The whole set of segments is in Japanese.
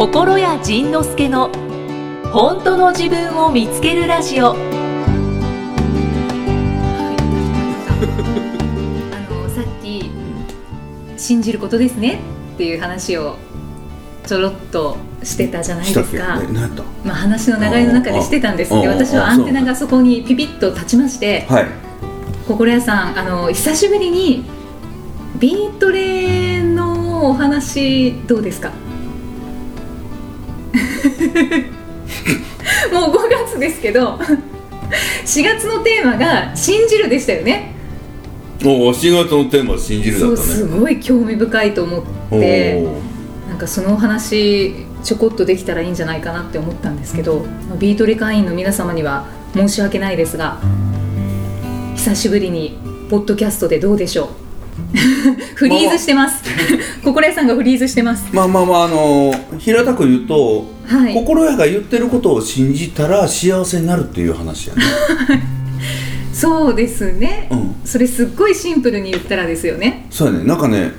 心谷仁之助の本当の自分を見つけるラジオ。あのさっき信じることですねっていう話をちょろっとしてたじゃないですか、ねまあ、話の流れの中でしてたんですああで私はアンテナがそこにピピッと立ちましてはい。心屋さんあの久しぶりにビートレのお話どうですか？もう5月ですけど4月のテーマが「信じる」でしたよね。おお4月のテーマは信じるだったね。すごい興味深いと思ってなんかそのお話ちょこっとできたらいいんじゃないかなって思ったんですけどビートレ会員の皆様には申し訳ないですが久しぶりにポッドキャストでどうでしょう。フリーズしてます。心屋さんがフリーズしてます。まあまあまああの平たく言うと、はい。心得が言ってることを信じたら幸せになるっていう話やね。そうですね、うん。それすっごいシンプルに言ったらですよね。そうやね。なんかね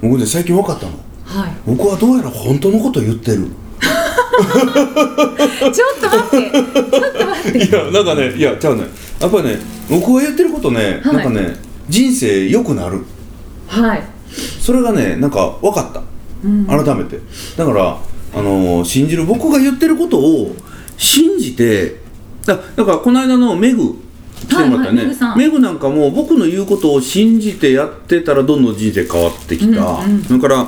僕ね最近分かったの。はい。僕はどうやら本当のこと言ってる。ちょっと待って。ちょっと待って。いやなんかねいやちゃうね。やっぱりね僕が言ってることね、はい。なんかね人生良くなる。はい。それがねなんか分かった、うん。改めて。だからあのー信じる僕が言ってることを信じてだだからこの間のメグ来てもらったよね、はいはいメグなんかも僕の言うことを信じてやってたらどんどん人生変わってきた、うんうん。それから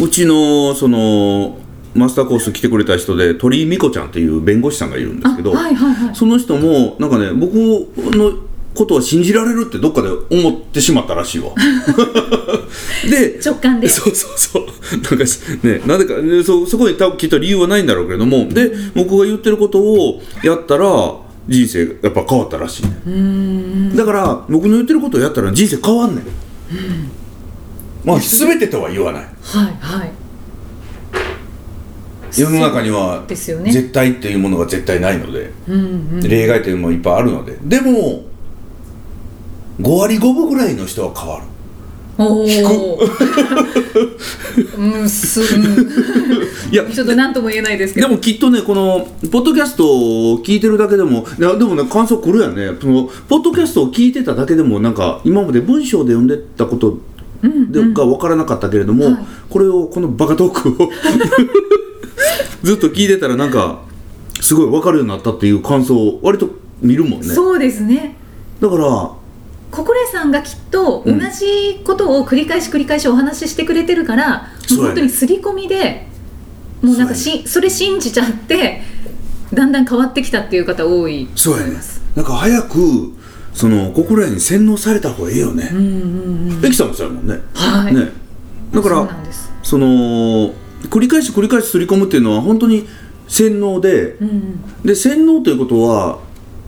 うちのそのマスターコース来てくれた人で鳥居美子ちゃんっていう弁護士さんがいるんですけど、あはいはいはい。その人もなんかね僕のことは信じられるってどっかで思ってしまったらしいわ で直感で。そうそうそう。なんかしねなんでかねそそこに多分きっと理由はないんだろうけれども。で僕が言ってることをやったら人生やっぱ変わったらしいだから僕の言ってることをやったら人生変わんねん、まあ全てとは言わない。はいはい。世の中にはですよね。絶対っていうものが絶対ないので、うんうん。例外というのもいっぱいあるので。でも5割5分ぐらいの人は変わるおお。う。ん、す、うん。いや。ちょっと何とも言えないですけど。でもきっとねこのポッドキャストを聞いてるだけでもいやでもね感想来るやんね。そのポッドキャストを聞いてただけでもなんか今まで文章で読んでたことうんでが分からなかったけれども、はい。これをこのバカトークを ずっと聞いてたらなんかすごい分かるようになったっていう感想を割と見るもんね。そうですね。だから心得さんがきっと同うん。じことを繰り返し繰り返しお話ししてくれてるから、そうやね。もう本当に刷り込みでもうなんかしそれ信じちゃってだんだん変わってきたっていう方多いそうやね。なんか早くその心得に洗脳された方がいいよね。うんうんうんエキさんもそうやもんね。はい。ね。だからその繰り返し繰り返し刷り込むっていうのは本当に洗脳でうんうん。で洗脳ということは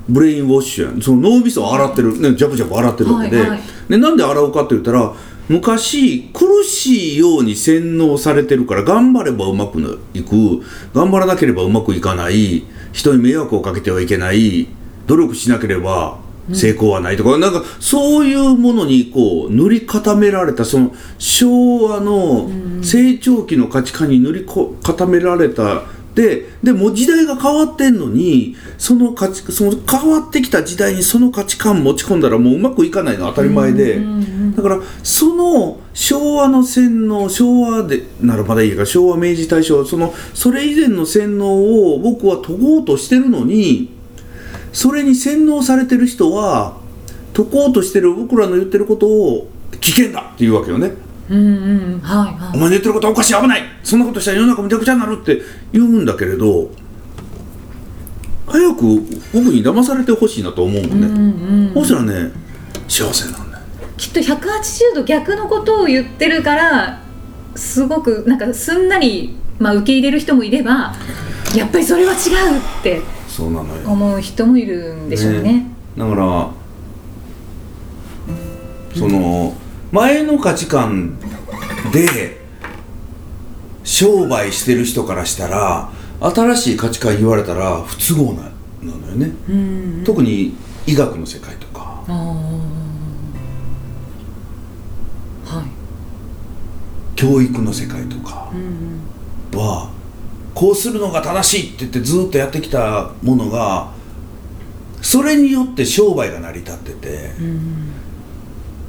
ブレインウォッシュやんその脳みそを洗ってる、ね、ジャブジャブ洗ってるわけで,、はいはい。でなんで洗うかって言ったら昔苦しいように洗脳されてるから頑張ればうまくいく。頑張らなければうまくいかない。人に迷惑をかけてはいけない。努力しなければ成功はないとか、なんかそういうものにこう塗り固められたその昭和の成長期の価値観に塗りこ固められたででもう時代が変わってんのにその価値その変わってきた時代にその価値観持ち込んだらもううまくいかないのは当たり前で、だからその昭和の洗脳昭和でならまだいいが昭和明治大正そのそれ以前の洗脳を僕は解こうとしてるのにそれに洗脳されてる人は解こうとしてる僕らの言ってることを危険だっていうわけよね。うんうん。はいはい。お前の言ってることはおかしい危ない。そんなことしたら世の中むちゃくちゃになるって言うんだけれど早く僕に騙されてほしいなと思うのね、うんうんそうしたらね幸せなんだよ。きっと180度逆のことを言ってるからすごくなんかすんなり、まあ、受け入れる人もいればやっぱりそれは違うってそうなのよ。思う人もいるんでしょうね。だからその前の価値観で商売してる人からしたら新しい価値観言われたら不都合ななのよね、うん。特に医学の世界とか。教育の世界とかうんはこうするのが正しいって言ってずっとやってきたものがそれによって商売が成り立ってて、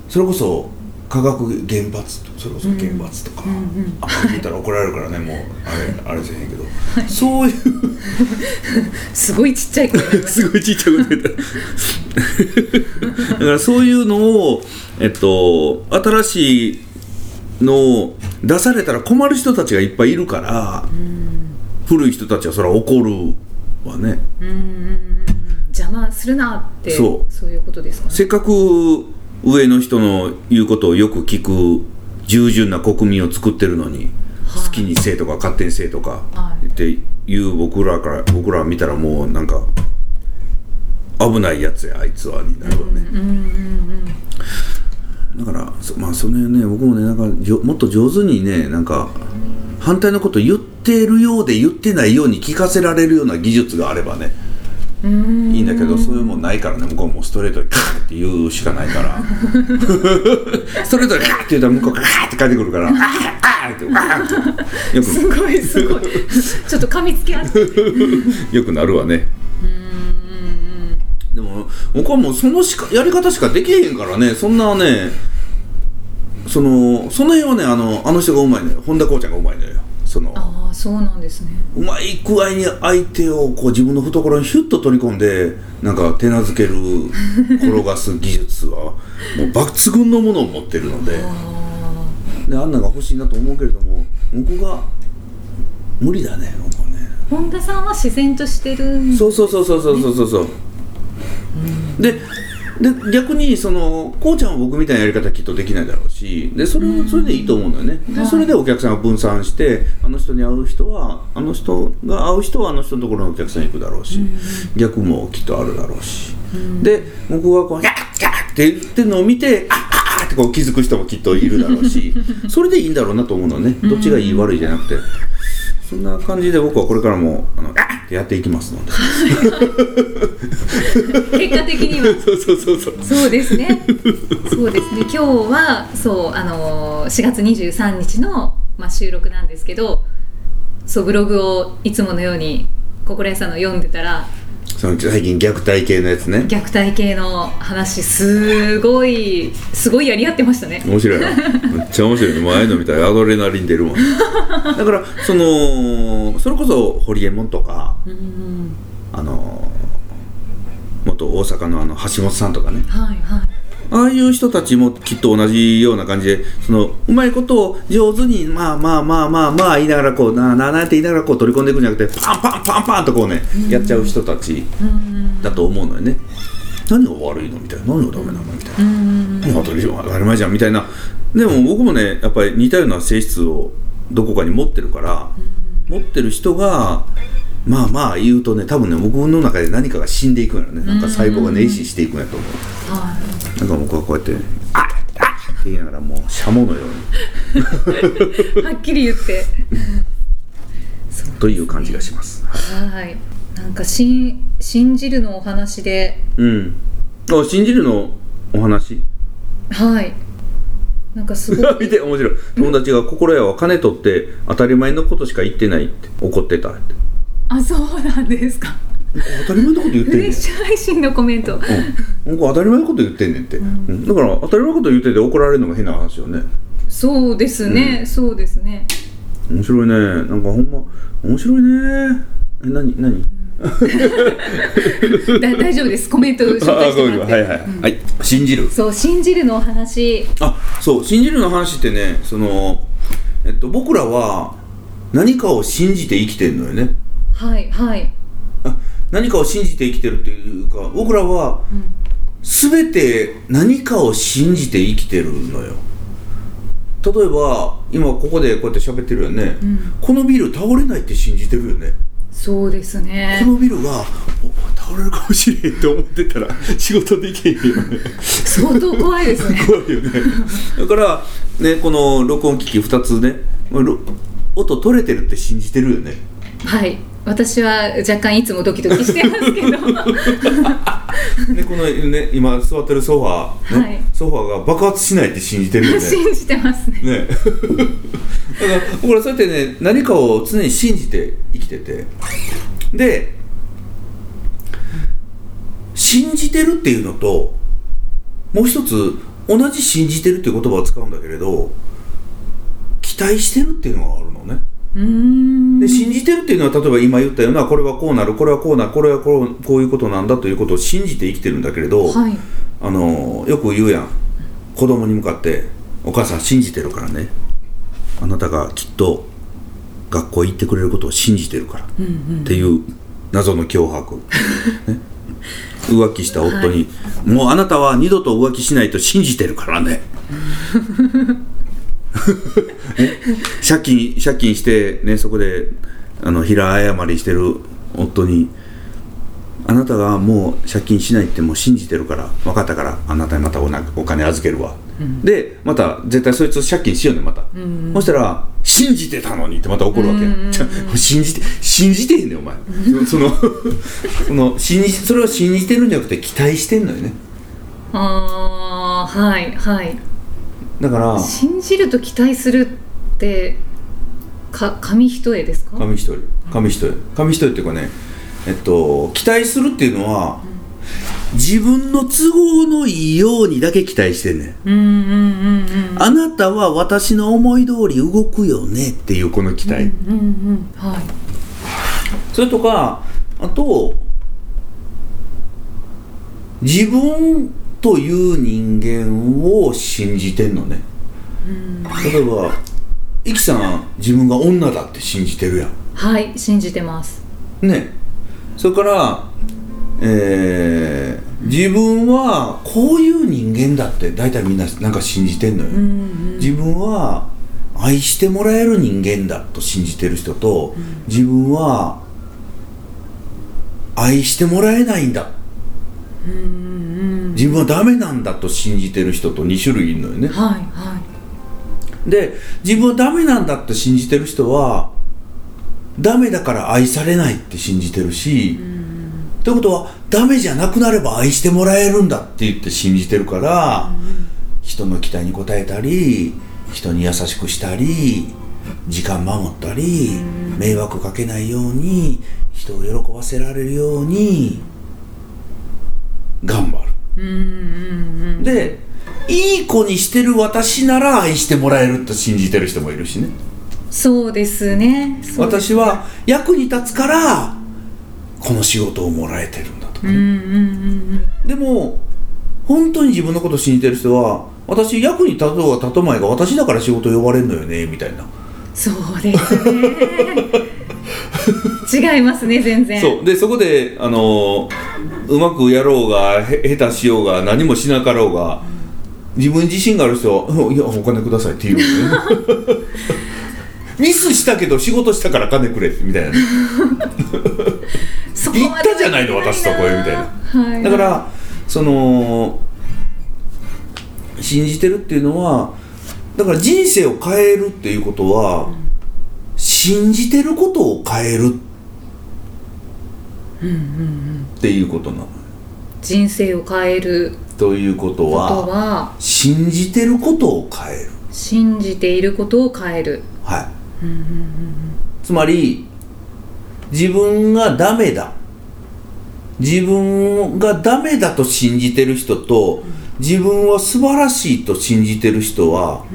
それこそ化学原発とそれこそ原発とか、うんうんあんまり言ったら怒られるからねもうあれあれじゃへんけど、そういう。すごいちっちゃい声 すごいちっちゃいこと言った。だからそういうのをえっと新しいのを出されたら困る人たちがいっぱいいるから、古い人たちはそれは怒るわね。うん。邪魔するなってそう。そういうことですかね。せっかく上の人の言うことをよく聞く従順な国民を作ってるのに、はい。好きにせえとか勝手にせえとかって言う僕らから僕ら見たらもうなんか危ないやつやあいつはになるわね、うんうんうんだからそまあそのね僕もねなんかじょもっと上手にねなんか反対のこと言ってるようで言ってないように聞かせられるような技術があればねうんいいんだけどそういうもんないからね。向こうもストレートにカーって言うしかないから。ストレートにカーって言ったら向こうがカーって帰ってくるから「あ ーあーって「あーってよすごいすごい。ちょっと噛みつきあって。くよくなるわね。でも僕はもうそのしかやり方しかできへんからね。そんなねそのその辺はねあのあの人がうまいのよ。本田こうちゃんがうまいのよ。そのそうなんですね。うまい具合に相手をこう自分の懐にヒュッと取り込んでなんか手なずける転がす技術は もう抜群のものを持ってるので。であんなが欲しいなと思うけれども僕が無理だね僕はね。本田さんは自然としてる、ね、そうそうそうそうそうそうそう、う、でで逆にそのこうちゃんは僕みたいなやり方きっとできないだろうしでそれそれでいいと思うんだよねでそれでお客さんが分散してあの人に会う人はあの人が会う人はあの人のところのお客さんに行くだろうし逆もきっとあるだろうしで僕がこう「ギャッギャッ!」って言ってるのを見て「あっあっ!」ってこう気づく人もきっといるだろうし それでいいんだろうなと思うのねどっちがいい悪いじゃなくてそんな感じで僕はこれからも「あのあっ!」ってやっていきますので。結果的には そうそうそうそうそうですね。そうですね。今日はそうあのー4月23日のまあ収録なんですけど、そうブログをいつものように心屋さんの読んでたらその最近虐待系のやつね。虐待系の話すごいすごいやり合ってましたね。面白いな。めっちゃ面白いね。もうああいうの見たらアドレナリン出るもん。だからそのそれこそホリエモンとかうんあの元大阪のあの橋本さんとかね。はいはい。ああいう人たちもきっと同じような感じでそのうまいことを上手にまあまあまあまあまあ言いながらこうなあなあなあって言いながらこう取り込んでいくんじゃなくてパンパンパンパンとこうねやっちゃう人たちうんだと思うのよね。何が悪いのみたいな。何がダメなのみたいな。当たり前じゃんみたいな。でも僕もねやっぱり似たような性質をどこかに持ってるから持ってる人がまあまあ言うとね多分ね僕の中で何かが死んでいくんやろねなんか細胞がね壊死していくんやと思うはなんか僕はこうやって「あっあっ!」って言いながらもうシャモのようにい。はっきり言って。という感じがします。はい。なんか信信じるのお話で、うん。あ信じるのお話？はい。なんかすごく 見て面白い友達が心屋は金取って当たり前のことしか言ってないって怒ってたってあそうなんですか。当たり前のこと言ってんねん。配信のコメント。うん、僕当たり前のこと言ってんねんって、うん。だから当たり前のこと言ってて怒られるのが変な話よね。そうですね、そうですね。面白いね。なんかほんま面白いね。え何何？だ大丈夫です。コメント紹介してもらって。はいはい、はい。信じる。そう信じるのお話。あそう。信じるの話ってねその、えっと、僕らは何かを信じて生きてるのよねはいはい。あ何かを信じて生きてるっていうか僕らは全て何かを信じて生きてるのよ例えば今ここでこうやって喋ってるよね、このビル倒れないって信じてるよねそうですねこ。のビルがお倒れるかもしれんって思ってたら 仕事できへんよね相当怖いですね。怖いよねだからねこの録音機器2つねろ音取れてるって信じてるよねはい。私は若干いつもドキドキしてますけど。でこのね今座ってるソファー、ねはい。ソファーが爆発しないって信じてるよね。信じてますね。ね。だから僕らそうやってね何かを常に信じて生きてて。で信じてるっていうのともう一つ同じ信じてるっていう言葉を使うんだけれど期待してるっていうのがあるのねで信じてるっていうのは例えば今言ったようなこれはこうなるこれはこうなるこれはこうこういうことなんだということを信じて生きてるんだけれど、はい。あのよく言うやん。子供に向かって「お母さん信じてるからね。あなたがきっと学校行ってくれることを信じてるから」っていう謎の脅迫、ね、浮気した夫に、もうあなたは二度と浮気しないと信じてるからね」ね 借金借金してねそこであの平謝りしてる夫にあなたがもう借金しないってもう信じてるから分かったからあなたにまたおなお金預けるわ、でまた絶対そいつ借金しようねまた、そしたら「信じてたのに」ってまた怒るわけ。や、じゃあ信じて信じてへんねんお前。そのその信じそれを信じてるんじゃなくて期待してんのよね。ああはいはいだから信じると期待するってか紙一重ですか？紙一重。紙一重。紙一重っていうかねえっと期待するっていうのは、自分の都合のいいようにだけ期待してんねん。うんうんうんうんあなたは私の思い通り動くよねっていうこの期待、うんうん。はい。それとかあと自分という人間を信じてんのね、例えばイキさん自分が女だって信じてるやはい信じてます。んね。それからえー自分はこういう人間だって大体みんななんか信じてんのよ、自分は愛してもらえる人間だと信じてる人と、自分は愛してもらえないんだ、自分はダメなんだと信じてる人と2種類いるのよね。はいはい。で自分はダメなんだって信じてる人はダメだから愛されないって信じてるし、ということはダメじゃなくなれば愛してもらえるんだって言って信じてるから、人の期待に応えたり人に優しくしたり時間守ったり、迷惑かけないように人を喜ばせられるように頑張る。うんうんうんでいい子にしてる私なら愛してもらえると信じてる人もいるしね。そうですね。私は役に立つからこの仕事をもらえてるんだとかんうんうんでも本当に自分のことを信じてる人は私役に立とうが立とうまいが私だから仕事呼ばれるのよねみたいな。そうですね 違いますね全然。そう。でそこであのうまくやろうがへ下手しようが何もしなかろうが自分に自信がある人はうん「いやお金ください」って言うよね。ミスしたけど仕事したから金くれみたいな。言ったじゃないの私とこへみたいな。はい、だからその信じてるっていうのはだから人生を変えるっていうことは、信じてることを変える。っていうことなの。人生を変える。ということことはは信じてることを変える。信じていることを変える。はい、つまり自分がダメだ。自分がダメだと信じてる人と、自分は素晴らしいと信じてる人は、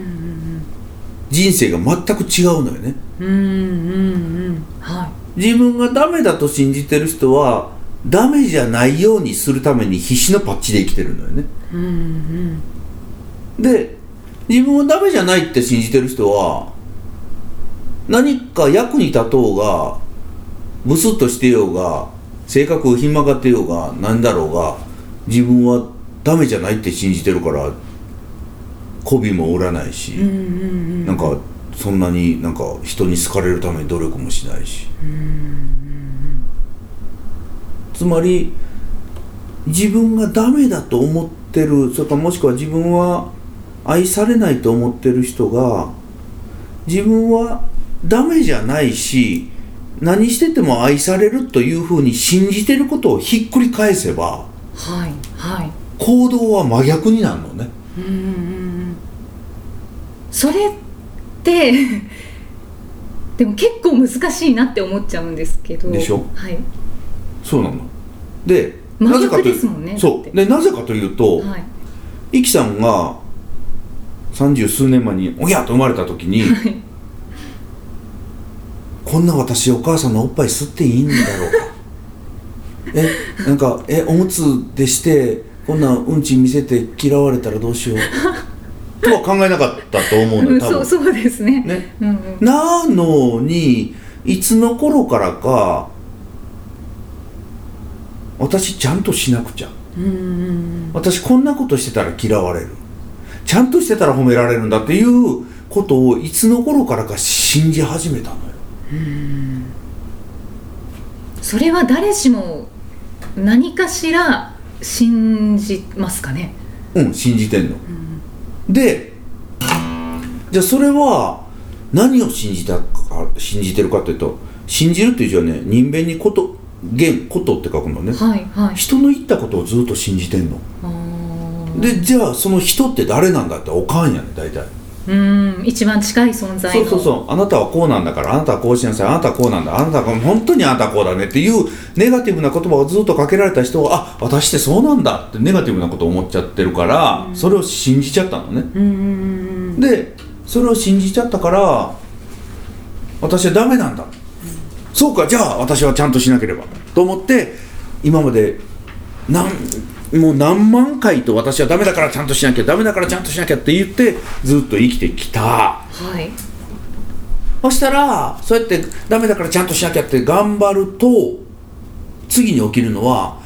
人生が全く違うのよねうんうんうんは自分がダメだと信じてる人はダメじゃないようにするために必死のパッチで生きてるのよね。いうんうん。で自分はダメじゃないって信じてる人は何か役に立とうがブスッとしてようが性格ひん曲がってようが何だろうが自分はダメじゃないって信じてるから媚びも売らないし、うんうん。なんかそんなになんか人に好かれるために努力もしないし、つまり自分がダメだと思ってるそれからもしくは自分は愛されないと思ってる人が自分はダメじゃないし何してても愛されるというふうに信じてることをひっくり返せばはいはい。行動は真逆になるのね。うんうんうん。それって でも結構難しいなって思っちゃうんですけど。でしょ？はい。そうなの。でなぜかというねそう。でなぜかというと、はい。イキさんが三十数年前におぎゃっと生まれた時にはい。こんな私お母さんのおっぱい吸っていいんだろうか。えなんかえおむつでしてこんなうんち見せて嫌われたらどうしようとは考えなかったと思うの多分。そうそうですね。ね。うんうん。なのにいつの頃からか私ちゃんとしなくちゃ。うんうん私こんなことしてたら嫌われる。ちゃんとしてたら褒められるんだっていうことをいつの頃からか信じ始めたのよ。それは誰しも何かしら信じますかね。うん信じてんの、でじゃあそれは何を信じたか信じてるかというと信じるっていう字はね人弁にこと言ことって書くのね。はいはい。人の言ったことをずっと信じてんの。でじゃあその人って誰なんだっておかんやね大体うん一番近い存在の。そうそうそう。あなたはこうなんだからあなたはこうしなさいあなたはこうなんだあなたは本当にあなたはこうだねっていうネガティブな言葉をずっとかけられた人はあ私ってそうなんだってネガティブなことを思っちゃってるから、それを信じちゃったのね。うんうんうんでそれを信じちゃったから私はダメなんだ、そうかじゃあ私はちゃんとしなければ。と思って今まで何もう何万回と私はダメだからちゃんとしなきゃダメだからちゃんとしなきゃって言ってずっと生きてきた。はい。そしたらそうやってダメだからちゃんとしなきゃって頑張ると次に起きるのは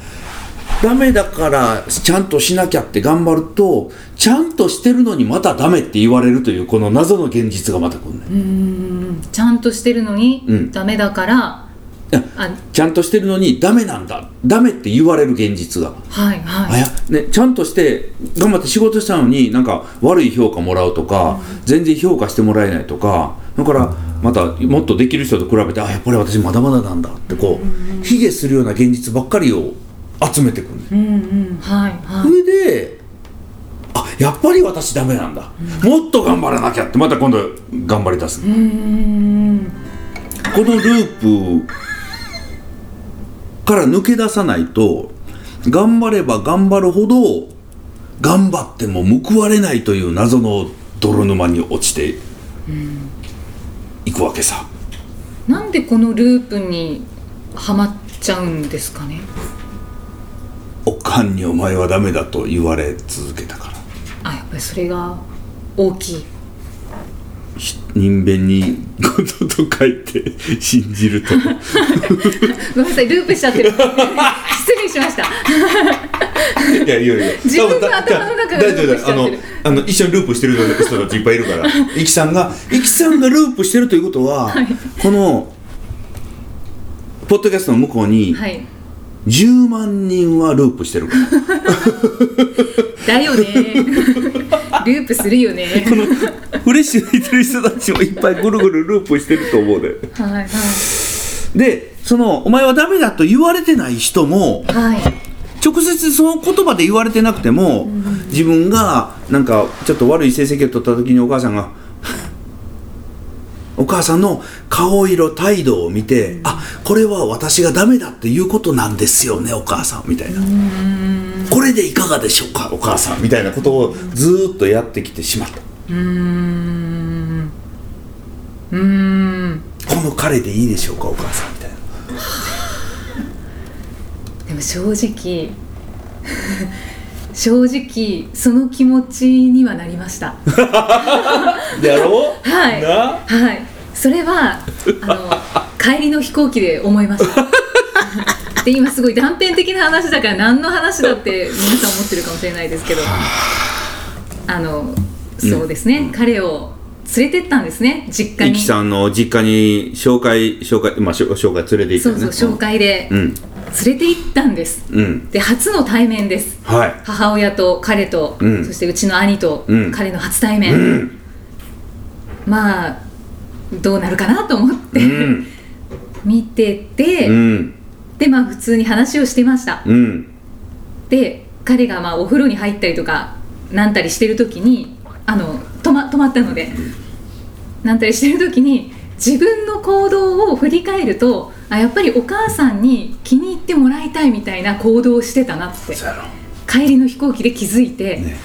ダメだからちゃんとしなきゃって頑張るとちゃんとしてるのにまたダメって言われるというこの謎の現実がまた来るね、うん。ちゃんとしてるのにうん。ダメだから、いやあちゃんとしてるのにダメなんだ。ダメって言われる現実が、はいはい。あやね、ちゃんとして頑張って仕事したのになんか悪い評価もらうとか、全然評価してもらえないとかだからまたもっとできる人と比べてあやっぱり私まだまだなんだってこう卑下するような現実ばっかりを集めてくるね、うんうん。はいはそれであやっぱり私ダメなんだ、もっと頑張らなきゃってまた今度頑張り出す、いうん。このループから抜け出さないと頑張れば頑張るほど頑張っても報われないという謎の泥沼に落ちていくわけさ。なんでこのループにはまっちゃうんですかね？おかんにお前はダメだと言われ続けたから。あやっぱりそれが大きい。ひ人弁に「こと」と書いて信じると。ごめんなさいループしちゃってる。失礼しました。いやいやいや。自分の頭の中がループしちゃだあのってるあの一緒にループしてる人たちいっぱいいるから。イキさんがイキさんがループしてるということは、このポッドキャストの向こうにはい10万人はループしてる。からだよね。ループするよね。このフレッシュにいてる人たちもいっぱいぐるぐるループしてると思うではいはい。でそのお前はダメだと言われてない人もはい。直接その言葉で言われてなくても、自分がなんかちょっと悪い成績を取った時にお母さんがお母さんの顔色態度を見て、あこれは私がダメだっていうことなんですよねお母さんみたいな、これでいかがでしょうかお母さんみたいなことをずーっとやってきてしまった。うーん。うーん。この彼でいいでしょうかお母さんみたいな。でも正直正直その気持ちにはなりました。で やろう？はい。な？はい。それはあの帰りの飛行機で思いました。で今すごい断片的な話だから何の話だって皆さん思ってるかもしれないですけど。あのそうですね、彼を連れてったんですね。実家に。さんの実家に紹介紹介まあ紹介連れて行ったよね。そうそう紹介で。うん連れて行ったんです。うん。で初の対面です。はい。母親と彼と、うん。そしてうちの兄とうん。彼の初対面、うん。まあどうなるかなと思って、うん。見てて、うん。でまあ普通に話をしてました。うん。で彼がまあお風呂に入ったりとかなんたりしてる時にあの止ま止まったのでなんたりしてる時に自分の行動を振り返るとあやっぱりお母さんに気に入ってもらいたいみたいな行動をしてたなって。帰りの飛行機で気づいて、ね。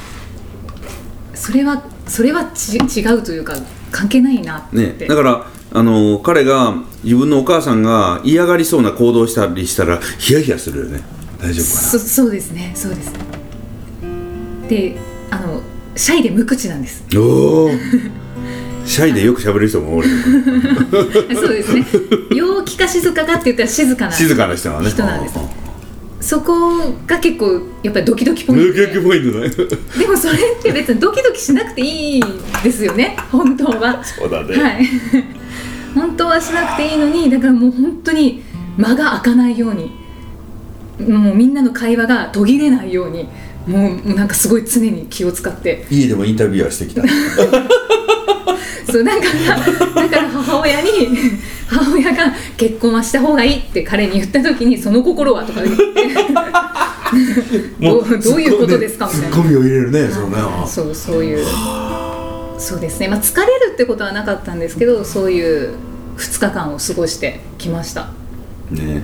それはそれはち違うというか関係ないなって、ね、だからあの彼が自分のお母さんが嫌がりそうな行動したりしたらヒヤヒヤするよね。大丈夫かそそうですね。そうですであのシャイで無口なんです。なおお シャイでよく喋る人もおるそうですね。陽気か静かかって言ったら静かな静かな人はね。人なんですそこが結構やっぱりドキドキポイント抜けポイントね。でもそれって別にドキドキしなくていいですよね。本当は。そうだね、はい。本当はしなくていいのにだからもう本当に間が開かないように。もうみんなの会話が途切れないように。もうもうなんかすごい常に気を使って。家でもインタビューはしてきた そうなんかだから母親に 母親が結婚はした方がいいって彼に言った時にその心はとか言って。どうどういうことですかみたいな。ツッコミを入れるねそうねそうそういう。そうですね、まあ、疲れるってことはなかったんですけどそういう2日間を過ごしてきました、ね。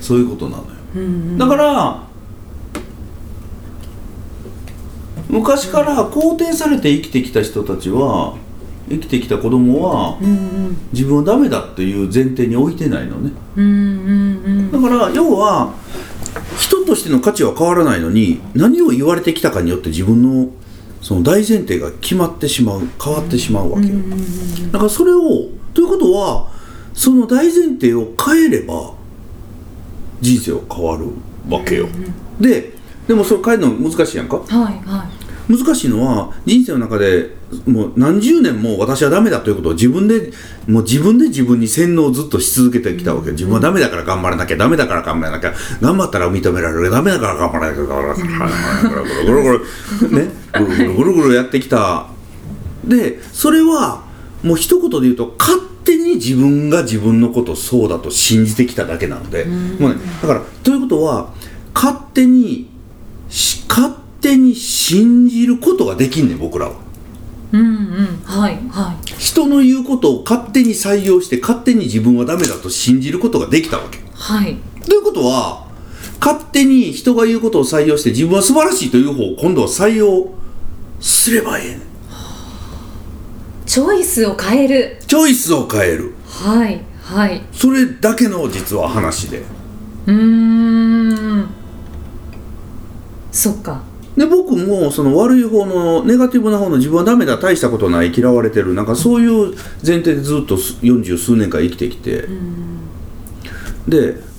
そういうことなのよ。うんうん。だから昔から肯定されて生きてきた人たちは生きてきた子供はうんうん。自分はダメだっていう前提に置いてないのね。うんうんだから要は人としての価値は変わらないのに何を言われてきたかによって自分のその大前提が決まってしまう変わってしまうわけよ。だからそれをということはその大前提を変えれば人生は変わるわけよ。ででもそれ変えるの難しいやんか？はいは難しいのは人生の中でもう何十年も私はダメだということを自分でもう自分で自分に洗脳をずっとし続けてきたわけ自分はダメだから頑張らなきゃダメだから頑張らなきゃ。頑張ったら認められるダメだから頑張らなきゃ。頑張らなきゃ。ぐるぐるぐるぐるねぐるぐるぐるぐるやってきたでそれはもう一言で言うと勝手に自分が自分のことをそうだと信じてきただけなのでもうねだからということは勝手にし勝手に信じることができんねん僕らは。うんうん。はいは人の言うことを勝手に採用して勝手に自分はダメだと信じることができたわけ。いはい。ということは勝手に人が言うことを採用して自分は素晴らしいという方を今度は採用すればいいねん。チョイスを変える。チョイスを変える。はいはい。それだけの実は話で。うーん。そっかで僕もその悪い方のネガティブな方の自分はダメだ大したことない嫌われてるなんかそういう前提でずっと四十数年間生きてきて。で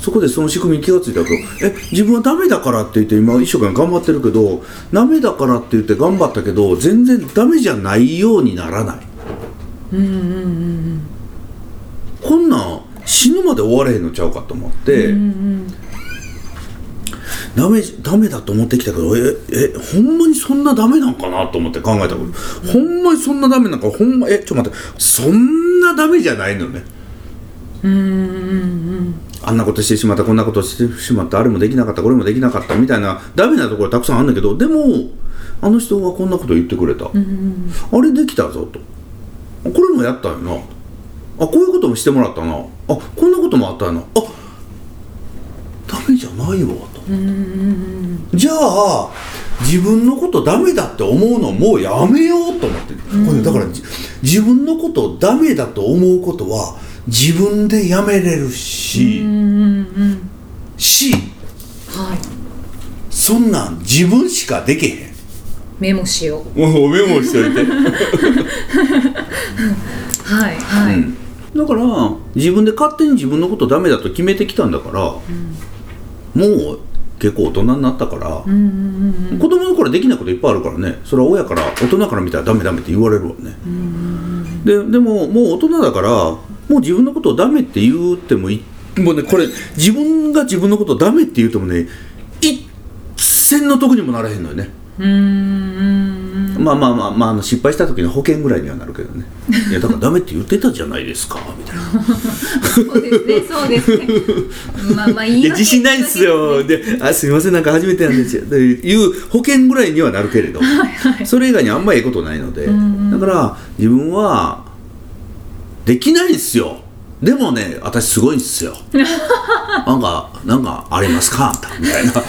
そこでその仕組みに気がついたけどえ自分はダメだからって言って今一生懸命頑張ってるけどダメだからって言って頑張ったけど全然ダメじゃないようにならない。うんうんうんこんなん死ぬまで終われへんのちゃうかと思って、うんうんダメダメだと思ってきたけどええほんまにそんなダメなんかなと思って考えたけど、ほんまにそんなダメなんかほんまえちょっと待ってそんなダメじゃないのね。うんうんうん。あんなことしてしまったこんなことしてしまったあれもできなかったこれもできなかったみたいなダメなところたくさんあるんだけどでもあの人がこんなこと言ってくれた、うんうん。あれできたぞと。これもやったよな。あこういうこともしてもらったな。あこんなこともあったよな。あダメじゃないわとじゃあ自分のことダメだって思うのもうやめようと思って、これだからじ自分のことをダメだと思うことは自分でやめれるし、うんうんうんし。はい。そんなん自分しかできへん。メモしよう。メモしといて、はいはい、うん。だから自分で勝手に自分のことダメだと決めてきたんだから、もう結構大人になったから、うんうんうん子供の頃できないこといっぱいあるからね。それは親から大人から見たらダメダメって言われるわね、ででももう大人だからもう自分のことをダメって言ってもいもうねこれ自分が自分のことをダメって言ってもね一銭の得にもならへんのよね。うんまあまあまあ、まあ、あの失敗した時の保険ぐらいにはなるけどね。いやだからダメって言ってたじゃないですかみたいな。そうですねそうですね。まあまあいい自信ないんですよであすいませんなんか初めてなんですよ。という保険ぐらいにはなるけれど、それ以外にあんまりええことないので、だから自分はできないんですよでもね私すごいんですよ。なんかなんかありますか？みたいな。ちょ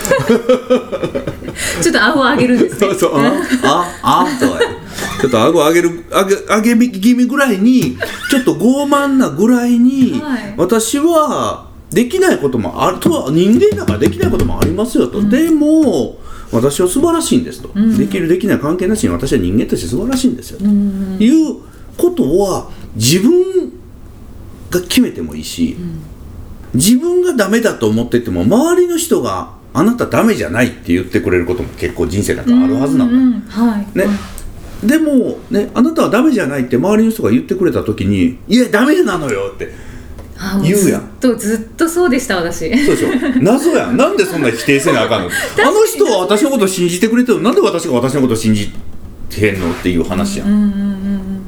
っと顎上げるんですね。そうそう。あああとかちょっと顎上げる上げ上げ気味ぐらいにちょっと傲慢なぐらいに、はい。私はできないこともあるとは人間だからできないこともありますよと、でも私は素晴らしいんですと、できるできない関係なしに私は人間として素晴らしいんですよと、いうことは自分が決めてもいいし、自分がダメだと思ってても周りの人があなたダメじゃないって言ってくれることも結構人生なんかあるはずなの、うんうんはい。ね、でも、ね、あなたはダメじゃないって周りの人が言ってくれた時に「いやダメなのよ」って言うやん。とずっとそうでした私。そうでしょ。謎やん。なんでそんな否定せなあかんの？あの人は私のことを信じてくれてるの？なんで私が私のことを信じてんの？っていう話やん、うんうんうんうん。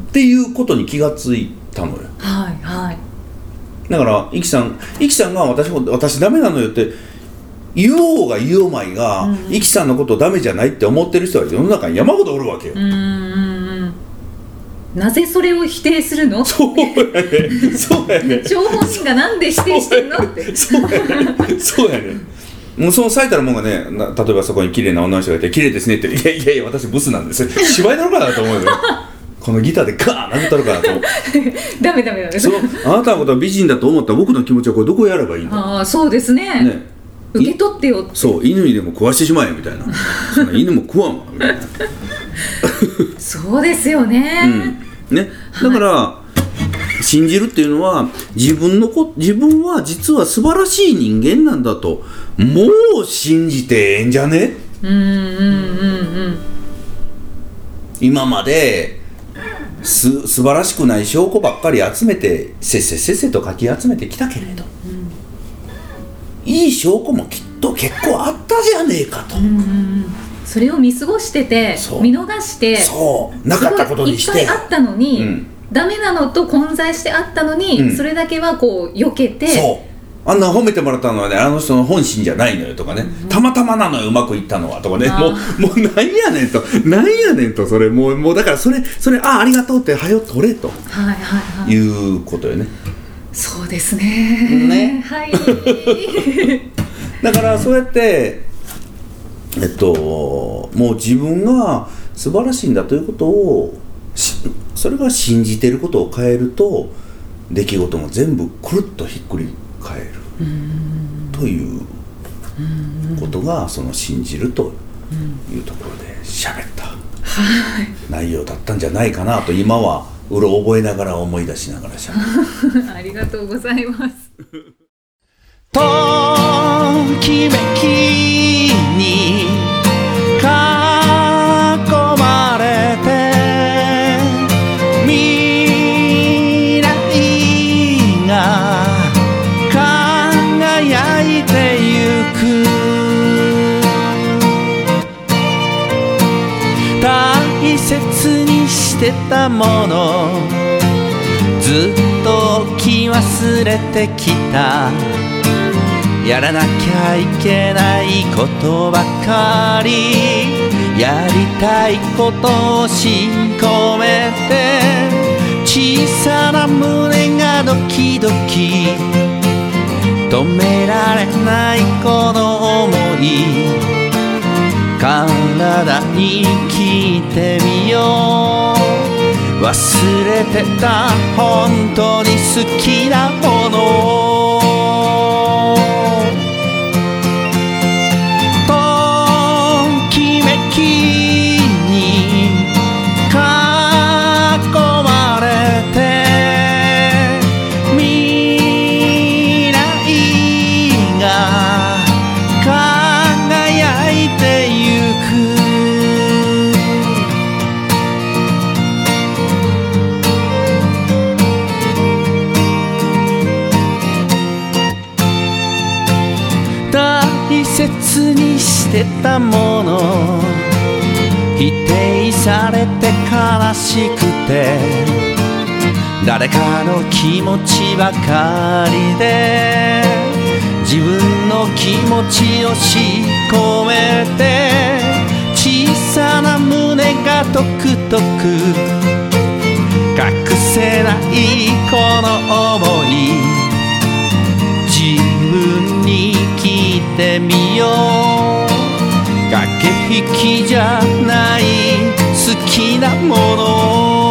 っていうことに気がついたのよ。はいはいだからイキさんイキさんが私も私ダメなのよって言おうが言おうまいが、イキさんのことをダメじゃないって思ってる人は世の中に山ほどおるわけよ、うんうんうんなぜそれを否定するの？そうやねそうやね張本人がなんで否定してんの？って。そうやねそうやねもうその最たるもんがねな例えばそこに綺麗な女の人がいて「綺麗ですね」って「いやいやいや私ブスなんです」芝居だろうかなと思うよこのギターでガーン殴ったろうかなと。ダメダメダメ。そのあなたのことは美人だと思った僕の気持ちはこれどこやればいいんだああそうですね。ね。受け取ってよそう。犬にでも食わしてしまえみたいな 犬も食わんわみたいな、そうですよね、うん、ね。だから、信じるっていうのは自分のこ自分は実は素晴らしい人間なんだともう信じてええんじゃね？うん、うんうんうん。今まです素晴らしくない証拠ばっかり集めてせっせせっせとかき集めてきたけれど、いい証拠もきっと結構あったじゃねえかと、それを見過ごしててそう。見逃してそう。なかったことにして。いいっぱいあったのに、うん。ダメなのと混在してあったのに、うん。それだけはこう避けてそうあんな褒めてもらったのはねあの人の本心じゃないのよとかね、たまたまなのようまくいったのはとかね。あもうーもうなんやねんと。なんやねんとそれ。もうもうだからそれそれあありがとうってはよ取れと。はいはいはい。いうことよね。そうですね。ね。はい。だからそうやってえっともう自分が素晴らしいんだということをしそれが信じてることを変えると出来事も全部くるっとひっくり返る。ということがその信じるというところで喋った。内容だったんじゃないかなと今はうろ覚えながら思い出しながら喋る。ありがとうございます。ときめきたもの。ずっと置き忘れてきた。やらなきゃいけないことばかり。やりたいことを信込めて。小さな胸がドキドキ。止められないこの想い。体に忘れてた。本当に好きなものを。たもの。否定されて悲しくて。誰かの気持ちばかりで。自分の気持ちを仕込めて。小さな胸がトクトク隠せないこの想い。自分に聞いてみよう。駆け引きじゃない好きなもの